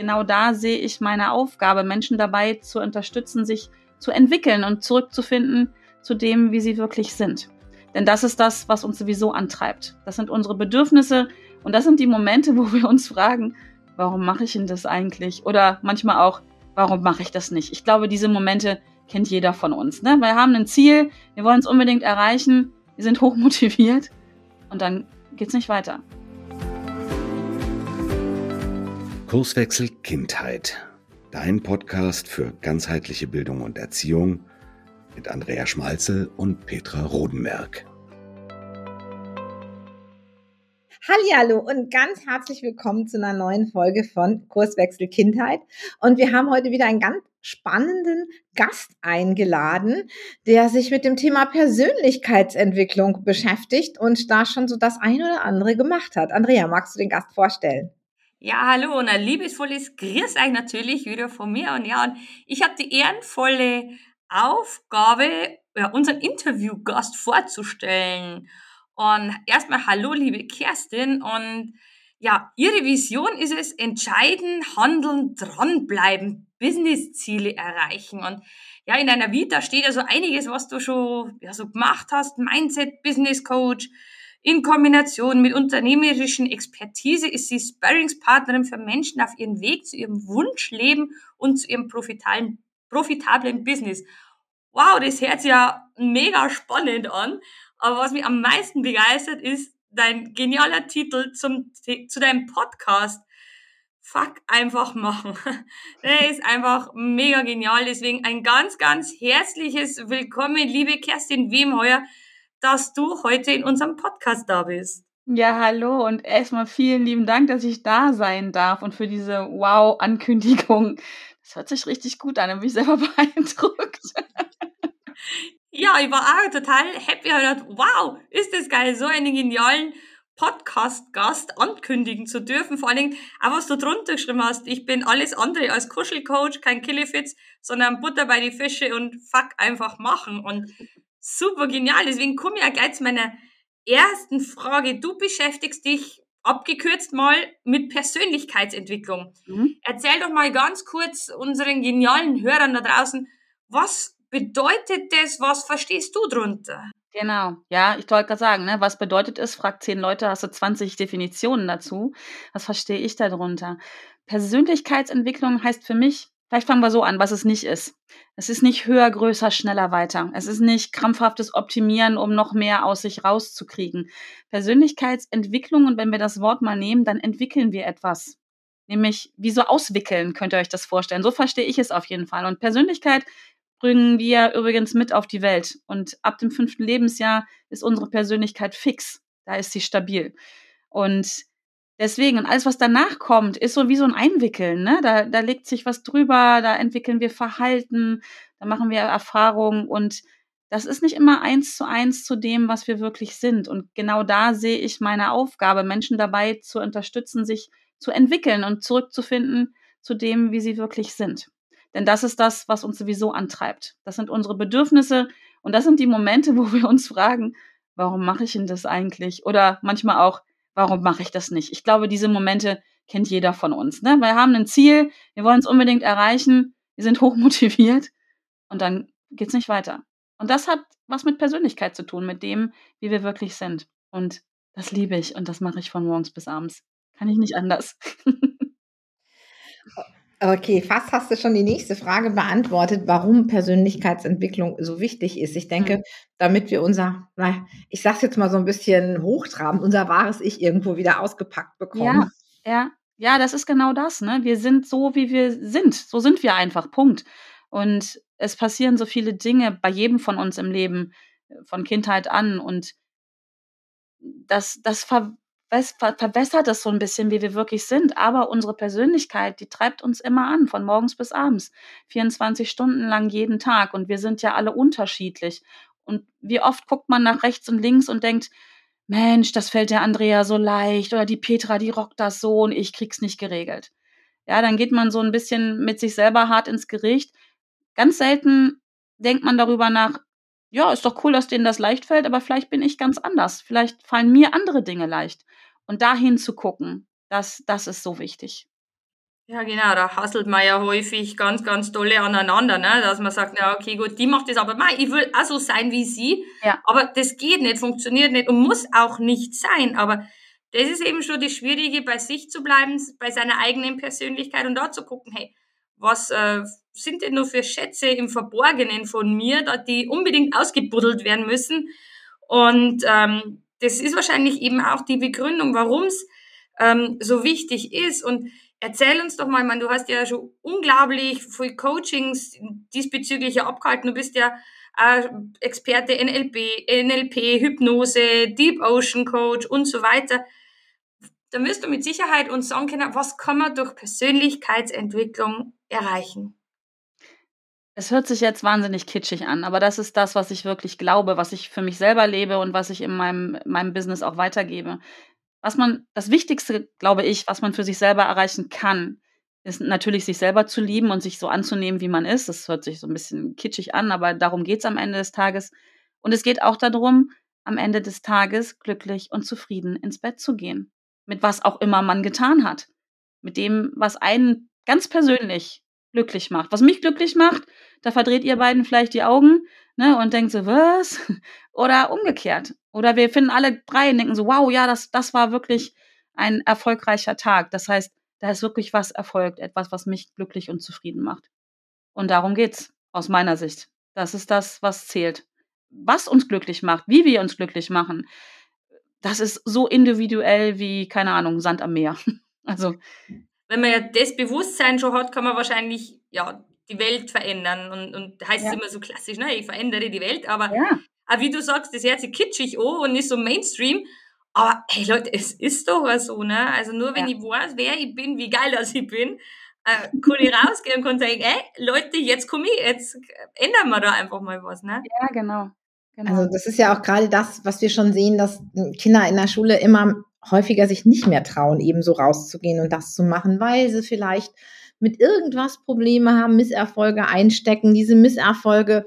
genau da sehe ich meine Aufgabe, Menschen dabei zu unterstützen, sich zu entwickeln und zurückzufinden zu dem, wie sie wirklich sind. Denn das ist das, was uns sowieso antreibt. Das sind unsere Bedürfnisse und das sind die Momente, wo wir uns fragen, warum mache ich denn das eigentlich? Oder manchmal auch, warum mache ich das nicht? Ich glaube, diese Momente kennt jeder von uns. Ne? Wir haben ein Ziel, wir wollen es unbedingt erreichen, wir sind hochmotiviert und dann geht es nicht weiter. Kurswechsel Kindheit. Dein Podcast für ganzheitliche Bildung und Erziehung mit Andrea Schmalzel und Petra Rodenberg. Hallo und ganz herzlich willkommen zu einer neuen Folge von Kurswechsel Kindheit. Und wir haben heute wieder einen ganz spannenden Gast eingeladen, der sich mit dem Thema Persönlichkeitsentwicklung beschäftigt und da schon so das ein oder andere gemacht hat. Andrea, magst du den Gast vorstellen? Ja, hallo und ein liebesvolles Grüß euch natürlich wieder von mir. Und ja, und ich habe die ehrenvolle Aufgabe, ja, unseren Interviewgast vorzustellen. Und erstmal hallo, liebe Kerstin. Und ja, Ihre Vision ist es, entscheiden, handeln, dranbleiben, Businessziele erreichen. Und ja, in deiner Vita steht ja so einiges, was du schon ja, so gemacht hast. Mindset, Business Coach, in Kombination mit unternehmerischen Expertise ist sie Sparringspartnerin für Menschen auf ihrem Weg zu ihrem Wunschleben und zu ihrem profitablen, profitablen Business. Wow, das hört sich ja mega spannend an. Aber was mich am meisten begeistert, ist dein genialer Titel zum, zu deinem Podcast. Fuck, einfach machen. Der ist einfach mega genial. Deswegen ein ganz, ganz herzliches Willkommen, liebe Kerstin Wemheuer dass du heute in unserem Podcast da bist. Ja, hallo und erstmal vielen lieben Dank, dass ich da sein darf und für diese Wow-Ankündigung. Das hört sich richtig gut an, da bin ich selber beeindruckt. Ja, ich war auch total happy und gedacht, wow, ist das geil, so einen genialen Podcast-Gast ankündigen zu dürfen. Vor allen Dingen, auch was du drunter geschrieben hast, ich bin alles andere als Kuschelcoach, kein Killefitz, sondern Butter bei die Fische und fuck einfach machen. Und super genial. Deswegen komme ich auch gleich zu meiner ersten Frage. Du beschäftigst dich abgekürzt mal mit Persönlichkeitsentwicklung. Mhm. Erzähl doch mal ganz kurz unseren genialen Hörern da draußen, was bedeutet das? Was verstehst du drunter? Genau, ja, ich wollte gerade sagen, ne, was bedeutet es? Frag zehn Leute, hast du 20 Definitionen dazu. Was verstehe ich darunter? Persönlichkeitsentwicklung heißt für mich, Vielleicht fangen wir so an, was es nicht ist. Es ist nicht höher, größer, schneller, weiter. Es ist nicht krampfhaftes Optimieren, um noch mehr aus sich rauszukriegen. Persönlichkeitsentwicklung, und wenn wir das Wort mal nehmen, dann entwickeln wir etwas. Nämlich, wie so auswickeln, könnt ihr euch das vorstellen. So verstehe ich es auf jeden Fall. Und Persönlichkeit bringen wir übrigens mit auf die Welt. Und ab dem fünften Lebensjahr ist unsere Persönlichkeit fix. Da ist sie stabil. Und Deswegen, und alles, was danach kommt, ist so wie so ein Einwickeln. Ne? Da, da legt sich was drüber, da entwickeln wir Verhalten, da machen wir Erfahrungen und das ist nicht immer eins zu eins zu dem, was wir wirklich sind. Und genau da sehe ich meine Aufgabe, Menschen dabei zu unterstützen, sich zu entwickeln und zurückzufinden zu dem, wie sie wirklich sind. Denn das ist das, was uns sowieso antreibt. Das sind unsere Bedürfnisse und das sind die Momente, wo wir uns fragen, warum mache ich denn das eigentlich? Oder manchmal auch, warum mache ich das nicht? Ich glaube, diese Momente kennt jeder von uns. Ne? Wir haben ein Ziel, wir wollen es unbedingt erreichen, wir sind hochmotiviert und dann geht es nicht weiter. Und das hat was mit Persönlichkeit zu tun, mit dem, wie wir wirklich sind. Und das liebe ich und das mache ich von morgens bis abends. Kann ich nicht anders. Okay, fast hast du schon die nächste Frage beantwortet, warum Persönlichkeitsentwicklung so wichtig ist. Ich denke, mhm. damit wir unser, na, ich sag's jetzt mal so ein bisschen hochtrabend, unser wahres Ich irgendwo wieder ausgepackt bekommen. Ja, ja, ja, das ist genau das. Ne? Wir sind so, wie wir sind. So sind wir einfach. Punkt. Und es passieren so viele Dinge bei jedem von uns im Leben, von Kindheit an. Und das, das ver verbessert es so ein bisschen, wie wir wirklich sind. Aber unsere Persönlichkeit, die treibt uns immer an, von morgens bis abends. 24 Stunden lang jeden Tag. Und wir sind ja alle unterschiedlich. Und wie oft guckt man nach rechts und links und denkt, Mensch, das fällt der Andrea so leicht oder die Petra, die rockt das so und ich krieg's nicht geregelt. Ja, dann geht man so ein bisschen mit sich selber hart ins Gericht. Ganz selten denkt man darüber nach, ja, ist doch cool, dass denen das leicht fällt, aber vielleicht bin ich ganz anders. Vielleicht fallen mir andere Dinge leicht. Und dahin zu gucken, das, das ist so wichtig. Ja, genau, da hasselt man ja häufig ganz, ganz tolle aneinander, ne? dass man sagt, ja, okay, gut, die macht das, aber mei, ich will auch so sein wie sie, Ja. aber das geht nicht, funktioniert nicht und muss auch nicht sein, aber das ist eben schon das Schwierige, bei sich zu bleiben, bei seiner eigenen Persönlichkeit und da zu gucken, hey, was äh, sind denn nur für Schätze im Verborgenen von mir, da die unbedingt ausgebuddelt werden müssen und ähm, das ist wahrscheinlich eben auch die Begründung, warum es ähm, so wichtig ist und Erzähl uns doch mal, man, du hast ja schon unglaublich viel Coachings diesbezüglich abgehalten. Du bist ja äh, Experte NLP, NLP, Hypnose, Deep Ocean Coach und so weiter. Da wirst du mit Sicherheit uns sagen können, was kann man durch Persönlichkeitsentwicklung erreichen? Es hört sich jetzt wahnsinnig kitschig an, aber das ist das, was ich wirklich glaube, was ich für mich selber lebe und was ich in meinem, meinem Business auch weitergebe. Was man, das Wichtigste, glaube ich, was man für sich selber erreichen kann, ist natürlich, sich selber zu lieben und sich so anzunehmen, wie man ist. Das hört sich so ein bisschen kitschig an, aber darum geht es am Ende des Tages. Und es geht auch darum, am Ende des Tages glücklich und zufrieden ins Bett zu gehen. Mit was auch immer man getan hat. Mit dem, was einen ganz persönlich glücklich macht. Was mich glücklich macht, da verdreht ihr beiden vielleicht die Augen ne, und denkt so, was? Oder umgekehrt. Oder wir finden alle drei und denken so, wow, ja, das, das war wirklich ein erfolgreicher Tag. Das heißt, da ist wirklich was erfolgt, etwas, was mich glücklich und zufrieden macht. Und darum geht's aus meiner Sicht. Das ist das, was zählt. Was uns glücklich macht, wie wir uns glücklich machen, das ist so individuell wie, keine Ahnung, Sand am Meer. Also. Wenn man ja das Bewusstsein schon hat, kann man wahrscheinlich, ja, die Welt verändern. Und, und heißt ja. es immer so klassisch, ne, ich verändere die Welt, aber ja. Aber wie du sagst, das hört sich kitschig an und nicht so Mainstream. Aber hey Leute, es ist doch so, ne? Also nur wenn ja. ich weiß, wer ich bin, wie geil das ich bin, äh, kann ich rausgehen und kann sagen, ey, Leute, jetzt komme ich, jetzt ändern wir da einfach mal was, ne? Ja, genau. genau. Also das ist ja auch gerade das, was wir schon sehen, dass Kinder in der Schule immer häufiger sich nicht mehr trauen, eben so rauszugehen und das zu machen, weil sie vielleicht mit irgendwas Probleme haben, Misserfolge einstecken, diese Misserfolge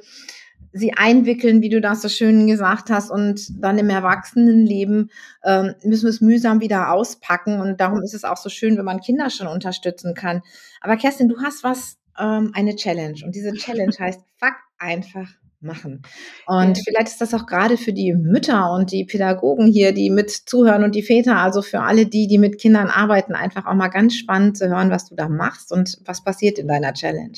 sie einwickeln, wie du das so schön gesagt hast, und dann im Erwachsenenleben ähm, müssen wir es mühsam wieder auspacken. Und darum ist es auch so schön, wenn man Kinder schon unterstützen kann. Aber Kerstin, du hast was, ähm, eine Challenge. Und diese Challenge heißt, fuck einfach machen. Und ja. vielleicht ist das auch gerade für die Mütter und die Pädagogen hier, die mit zuhören und die Väter, also für alle die, die mit Kindern arbeiten, einfach auch mal ganz spannend zu hören, was du da machst und was passiert in deiner Challenge.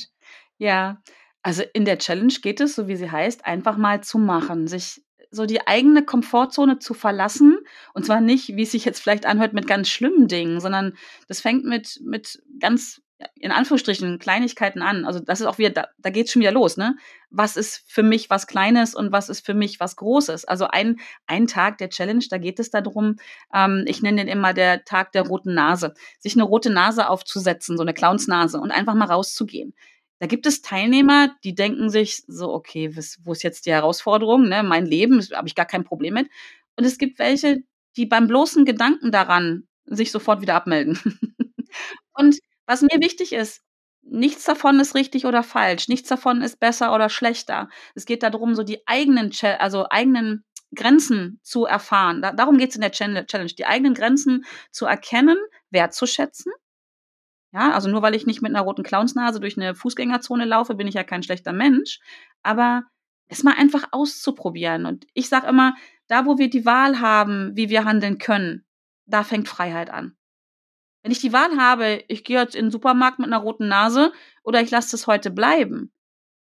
Ja, also in der Challenge geht es, so wie sie heißt, einfach mal zu machen, sich so die eigene Komfortzone zu verlassen. Und zwar nicht, wie es sich jetzt vielleicht anhört, mit ganz schlimmen Dingen, sondern das fängt mit, mit ganz, in Anführungsstrichen, Kleinigkeiten an. Also das ist auch wieder, da, da geht es schon wieder los, ne? Was ist für mich was Kleines und was ist für mich was Großes? Also ein, ein Tag der Challenge, da geht es darum, ähm, ich nenne den immer der Tag der roten Nase, sich eine rote Nase aufzusetzen, so eine Clownsnase und einfach mal rauszugehen. Da gibt es Teilnehmer, die denken sich so, okay, wo ist jetzt die Herausforderung? Ne? Mein Leben, habe ich gar kein Problem mit. Und es gibt welche, die beim bloßen Gedanken daran sich sofort wieder abmelden. und was mir wichtig ist, nichts davon ist richtig oder falsch, nichts davon ist besser oder schlechter. Es geht darum, so die eigenen, also eigenen Grenzen zu erfahren. Da, darum geht es in der Challenge, die eigenen Grenzen zu erkennen, wertzuschätzen ja, also nur weil ich nicht mit einer roten Clownsnase durch eine Fußgängerzone laufe, bin ich ja kein schlechter Mensch. Aber es mal einfach auszuprobieren. Und ich sage immer, da wo wir die Wahl haben, wie wir handeln können, da fängt Freiheit an. Wenn ich die Wahl habe, ich gehe jetzt in den Supermarkt mit einer roten Nase oder ich lasse das heute bleiben,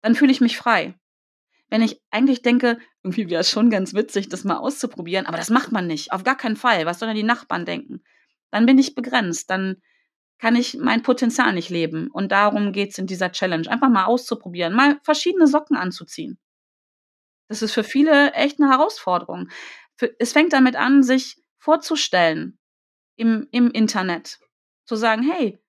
dann fühle ich mich frei. Wenn ich eigentlich denke, irgendwie wäre es schon ganz witzig, das mal auszuprobieren, aber das macht man nicht, auf gar keinen Fall. Was sollen die Nachbarn denken? Dann bin ich begrenzt. Dann kann ich mein Potenzial nicht leben. Und darum geht's in dieser Challenge. Einfach mal auszuprobieren, mal verschiedene Socken anzuziehen. Das ist für viele echt eine Herausforderung. Es fängt damit an, sich vorzustellen im, im Internet. Zu sagen, hey,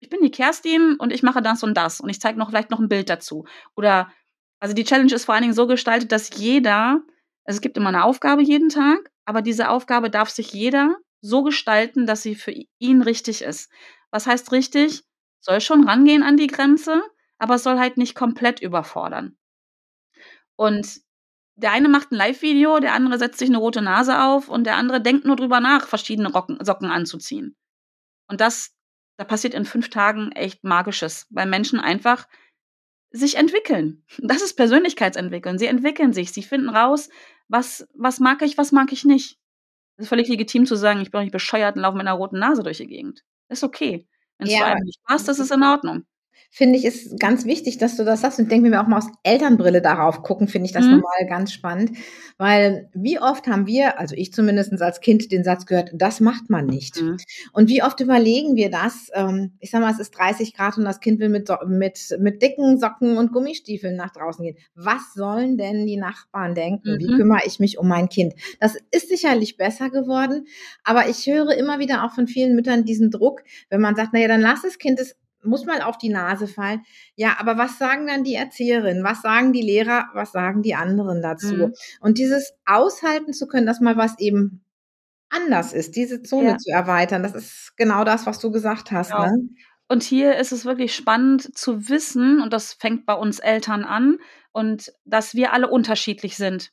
ich bin die Kerstin und ich mache das und das. Und ich zeige noch vielleicht noch ein Bild dazu. Oder, also die Challenge ist vor allen Dingen so gestaltet, dass jeder, also es gibt immer eine Aufgabe jeden Tag, aber diese Aufgabe darf sich jeder so gestalten, dass sie für ihn richtig ist. Was heißt richtig? Soll schon rangehen an die Grenze, aber soll halt nicht komplett überfordern. Und der eine macht ein Live-Video, der andere setzt sich eine rote Nase auf und der andere denkt nur drüber nach, verschiedene Rocken, Socken anzuziehen. Und das da passiert in fünf Tagen echt Magisches, weil Menschen einfach sich entwickeln. Das ist Persönlichkeitsentwickeln. Sie entwickeln sich, sie finden raus, was, was mag ich, was mag ich nicht. Es ist völlig legitim zu sagen, ich bin nicht bescheuert und laufe mit einer roten Nase durch die Gegend. Das ist okay. Wenn es ja. einem nicht passt, das ist in Ordnung finde ich, ist ganz wichtig, dass du das sagst. Und denke mir auch mal aus Elternbrille darauf gucken, finde ich das mhm. nochmal ganz spannend. Weil wie oft haben wir, also ich zumindest als Kind, den Satz gehört, das macht man nicht. Mhm. Und wie oft überlegen wir das? Ähm, ich sag mal, es ist 30 Grad und das Kind will mit, mit, mit dicken Socken und Gummistiefeln nach draußen gehen. Was sollen denn die Nachbarn denken? Mhm. Wie kümmere ich mich um mein Kind? Das ist sicherlich besser geworden. Aber ich höre immer wieder auch von vielen Müttern diesen Druck, wenn man sagt, naja, dann lass das Kind es muss mal auf die Nase fallen. Ja, aber was sagen dann die Erzieherinnen? Was sagen die Lehrer? Was sagen die anderen dazu? Mhm. Und dieses aushalten zu können, dass mal was eben anders ist, diese Zone ja. zu erweitern, das ist genau das, was du gesagt hast. Genau. Ne? Und hier ist es wirklich spannend zu wissen, und das fängt bei uns Eltern an, und dass wir alle unterschiedlich sind.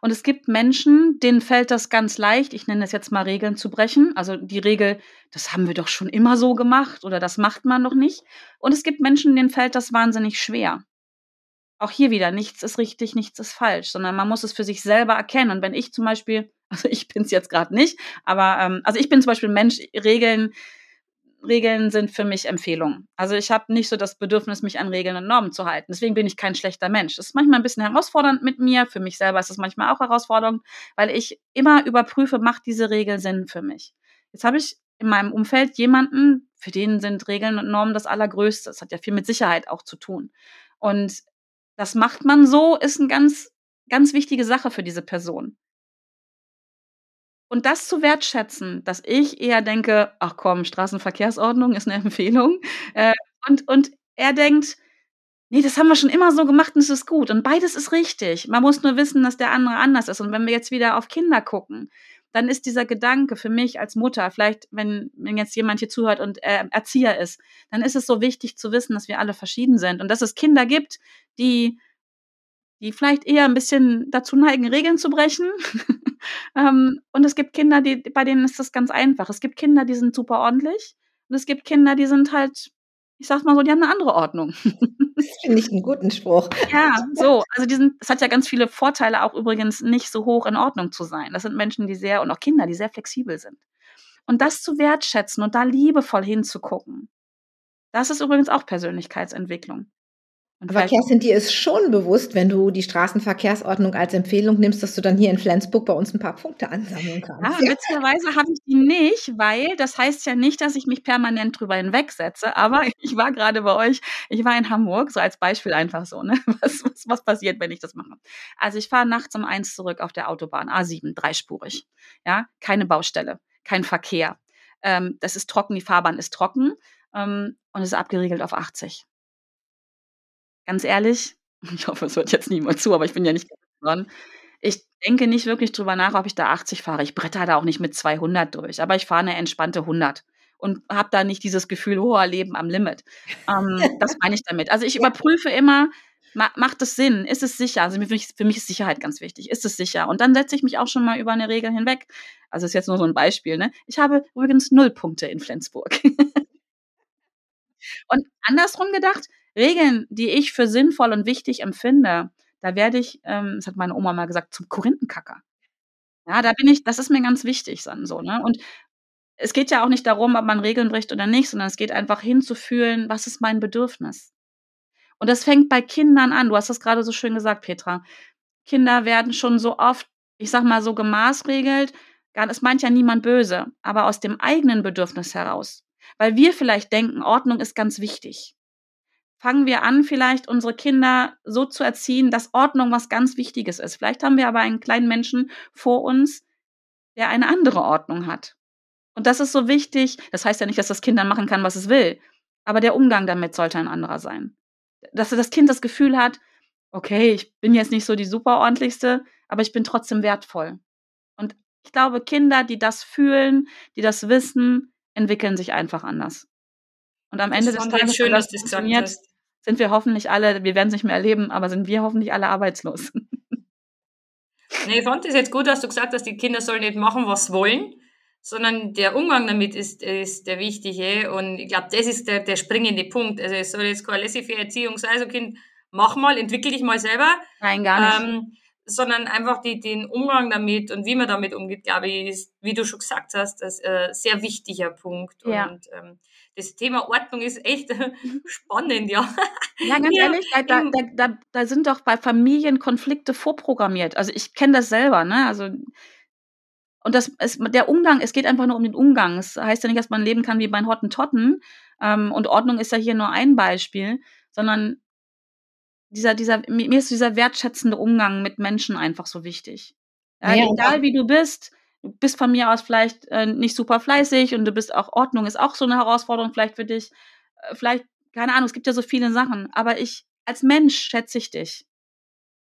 Und es gibt Menschen, denen fällt das ganz leicht, ich nenne das jetzt mal Regeln zu brechen. Also die Regel, das haben wir doch schon immer so gemacht oder das macht man doch nicht. Und es gibt Menschen, denen fällt das wahnsinnig schwer. Auch hier wieder, nichts ist richtig, nichts ist falsch, sondern man muss es für sich selber erkennen. Und wenn ich zum Beispiel, also ich bin es jetzt gerade nicht, aber ähm, also ich bin zum Beispiel Mensch, Regeln Regeln sind für mich Empfehlungen. Also ich habe nicht so das Bedürfnis, mich an Regeln und Normen zu halten. Deswegen bin ich kein schlechter Mensch. Das ist manchmal ein bisschen herausfordernd mit mir. Für mich selber ist es manchmal auch herausfordernd, weil ich immer überprüfe, macht diese Regel Sinn für mich. Jetzt habe ich in meinem Umfeld jemanden, für den sind Regeln und Normen das Allergrößte. Das hat ja viel mit Sicherheit auch zu tun. Und das macht man so, ist eine ganz, ganz wichtige Sache für diese Person. Und das zu wertschätzen, dass ich eher denke, ach komm, Straßenverkehrsordnung ist eine Empfehlung. Äh, und, und er denkt, nee, das haben wir schon immer so gemacht und es ist gut. Und beides ist richtig. Man muss nur wissen, dass der andere anders ist. Und wenn wir jetzt wieder auf Kinder gucken, dann ist dieser Gedanke für mich als Mutter, vielleicht wenn, wenn jetzt jemand hier zuhört und äh, Erzieher ist, dann ist es so wichtig zu wissen, dass wir alle verschieden sind und dass es Kinder gibt, die die vielleicht eher ein bisschen dazu neigen, Regeln zu brechen. ähm, und es gibt Kinder, die, bei denen ist das ganz einfach. Es gibt Kinder, die sind super ordentlich. Und es gibt Kinder, die sind halt, ich sag mal so, die haben eine andere Ordnung. das finde ich einen guten Spruch. Ja, so. Also die sind, es hat ja ganz viele Vorteile, auch übrigens nicht so hoch in Ordnung zu sein. Das sind Menschen, die sehr, und auch Kinder, die sehr flexibel sind. Und das zu wertschätzen und da liebevoll hinzugucken. Das ist übrigens auch Persönlichkeitsentwicklung. Und Aber Kerstin, dir ist schon bewusst, wenn du die Straßenverkehrsordnung als Empfehlung nimmst, dass du dann hier in Flensburg bei uns ein paar Punkte ansammeln kannst. Ja, witzigerweise habe ich die nicht, weil das heißt ja nicht, dass ich mich permanent drüber hinwegsetze. Aber ich war gerade bei euch, ich war in Hamburg, so als Beispiel einfach so, ne? Was, was, was passiert, wenn ich das mache? Also ich fahre nachts um eins zurück auf der Autobahn, A7, dreispurig. Ja, keine Baustelle, kein Verkehr. Ähm, das ist trocken, die Fahrbahn ist trocken ähm, und es ist abgeriegelt auf 80 ganz ehrlich, ich hoffe, es hört jetzt niemand zu, aber ich bin ja nicht dran. Ich denke nicht wirklich drüber nach, ob ich da 80 fahre. Ich bretter da auch nicht mit 200 durch, aber ich fahre eine entspannte 100 und habe da nicht dieses Gefühl, hoher Leben am Limit. Ähm, das meine ich damit. Also ich überprüfe immer, ma macht es Sinn? Ist es sicher? Also für mich, für mich ist Sicherheit ganz wichtig. Ist es sicher? Und dann setze ich mich auch schon mal über eine Regel hinweg. Also ist jetzt nur so ein Beispiel. Ne? Ich habe übrigens null Punkte in Flensburg. und andersrum gedacht, Regeln, die ich für sinnvoll und wichtig empfinde, da werde ich, ähm, das hat meine Oma mal gesagt, zum Korinthenkacker. Ja, da bin ich, das ist mir ganz wichtig dann so, ne? Und es geht ja auch nicht darum, ob man Regeln bricht oder nicht, sondern es geht einfach hinzufühlen, was ist mein Bedürfnis? Und das fängt bei Kindern an. Du hast das gerade so schön gesagt, Petra. Kinder werden schon so oft, ich sag mal so gemaßregelt, es meint ja niemand böse, aber aus dem eigenen Bedürfnis heraus. Weil wir vielleicht denken, Ordnung ist ganz wichtig fangen wir an, vielleicht unsere Kinder so zu erziehen, dass Ordnung was ganz Wichtiges ist. Vielleicht haben wir aber einen kleinen Menschen vor uns, der eine andere Ordnung hat. Und das ist so wichtig. Das heißt ja nicht, dass das Kind dann machen kann, was es will. Aber der Umgang damit sollte ein anderer sein. Dass das Kind das Gefühl hat, okay, ich bin jetzt nicht so die super ordentlichste, aber ich bin trotzdem wertvoll. Und ich glaube, Kinder, die das fühlen, die das wissen, entwickeln sich einfach anders. Und am Ende des Tages, schön, dass das funktioniert, sind wir hoffentlich alle, wir werden es nicht mehr erleben, aber sind wir hoffentlich alle arbeitslos. Nee, ich fand es jetzt gut, dass du gesagt hast, die Kinder sollen nicht machen, was sie wollen, sondern der Umgang damit ist, ist der wichtige. Und ich glaube, das ist der, der springende Punkt. Also es soll jetzt keine laissez-faire Erziehung sein, so Kind, mach mal, entwickel dich mal selber. Nein, gar nicht. Ähm, sondern einfach die, den Umgang damit und wie man damit umgeht, glaube ich, ist, wie du schon gesagt hast, das äh, sehr wichtiger Punkt. Ja. Und ähm, das Thema Ordnung ist echt spannend, ja. Ja, ganz Ja, ehrlich, da, da, da, da, sind doch bei Familien Konflikte vorprogrammiert. Also ich kenne das selber, ne? Also und das ist der Umgang, es geht einfach nur um den Umgang. Es heißt ja nicht, dass man leben kann wie bei Hottentotten. Ähm, und Ordnung ist ja hier nur ein Beispiel, sondern dieser, dieser, mir ist dieser wertschätzende Umgang mit Menschen einfach so wichtig. Ja, Ja, egal wie du bist, du bist von mir aus vielleicht äh, nicht super fleißig und du bist auch, Ordnung ist auch so eine Herausforderung vielleicht für dich. Äh, vielleicht, keine Ahnung, es gibt ja so viele Sachen, aber ich, als Mensch schätze ich dich.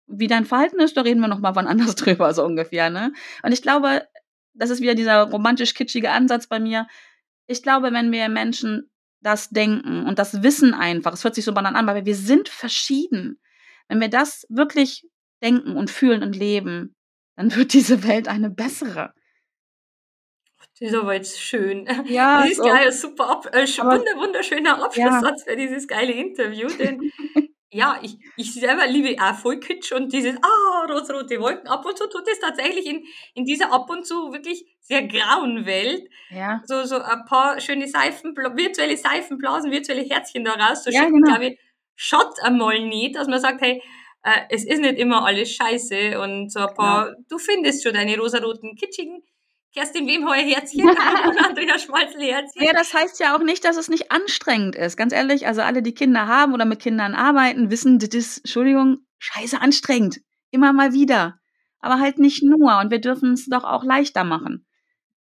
Wie dein Verhalten ist, da reden wir noch mal wann anders drüber, so ungefähr, ne? Und ich glaube, das ist wieder dieser romantisch-kitschige Ansatz bei mir. Ich glaube, wenn wir Menschen das denken und das wissen einfach, es hört sich so banal an, aber wir sind verschieden. Wenn wir das wirklich denken und fühlen und leben, dann wird diese Welt eine bessere. Das ist aber jetzt schön. Ja, das ist so. ein super, Ab äh, wunderschöner Abschlusssatz für dieses geile Interview, denn ja, ich, ich selber liebe auch voll Kitsch und dieses, ah, rot-rote Wolken. Ab und zu tut es tatsächlich in, in dieser ab und zu wirklich sehr grauen Welt Ja, so, so ein paar schöne Seifen, virtuelle Seifenblasen, virtuelle Herzchen da raus zu Ja, schicken, genau. glaube ich, schaut einmal nicht, dass man sagt, hey, äh, es ist nicht immer alles scheiße und so ein paar, du findest schon deine rosaroten, kitschigen Kerstin Wemheuer Herzchen und Andrea Schmalzel Herzchen. Ja, das heißt ja auch nicht, dass es nicht anstrengend ist. Ganz ehrlich, also alle, die Kinder haben oder mit Kindern arbeiten, wissen, das ist, Entschuldigung, scheiße anstrengend. Immer mal wieder. Aber halt nicht nur. Und wir dürfen es doch auch leichter machen.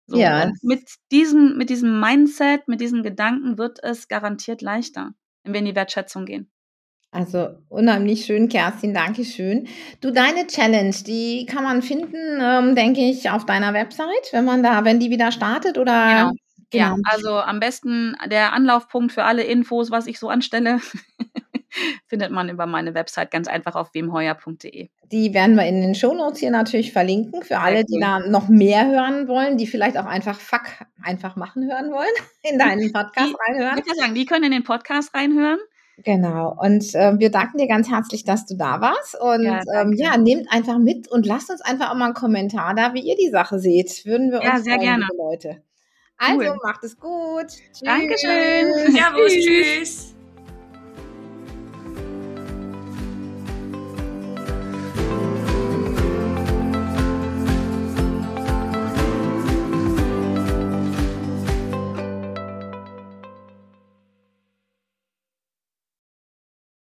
So, Ja. Und mit diesem, mit diesem Mindset, mit diesen Gedanken wird es garantiert leichter, wenn wir in die Wertschätzung gehen. Also unheimlich schön, Kerstin, danke schön. Du, deine Challenge, die kann man finden, ähm, denke ich, auf deiner Website, wenn man da, wenn die wieder startet oder Genau. Ja, also am besten der Anlaufpunkt für alle Infos, was ich so anstelle, findet man über meine Website ganz einfach auf wemheuer.de. Die werden wir in den Shownotes hier natürlich verlinken für alle, die da noch mehr hören wollen, die vielleicht auch einfach Fuck einfach machen hören wollen, in deinen Podcast Ich reinhören. würde sagen, die können in den Podcast reinhören. Genau. Und äh, wir danken dir ganz herzlich, dass du da warst. Und Ja, ähm, ja, nehmt einfach mit und lasst uns einfach auch mal einen Kommentar da, wie ihr die Sache seht. Würden wir Ja, uns sehr freuen, gerne. liebe Leute. Also Cool. macht es gut. Tschüss. Dankeschön. Servus, tschüss.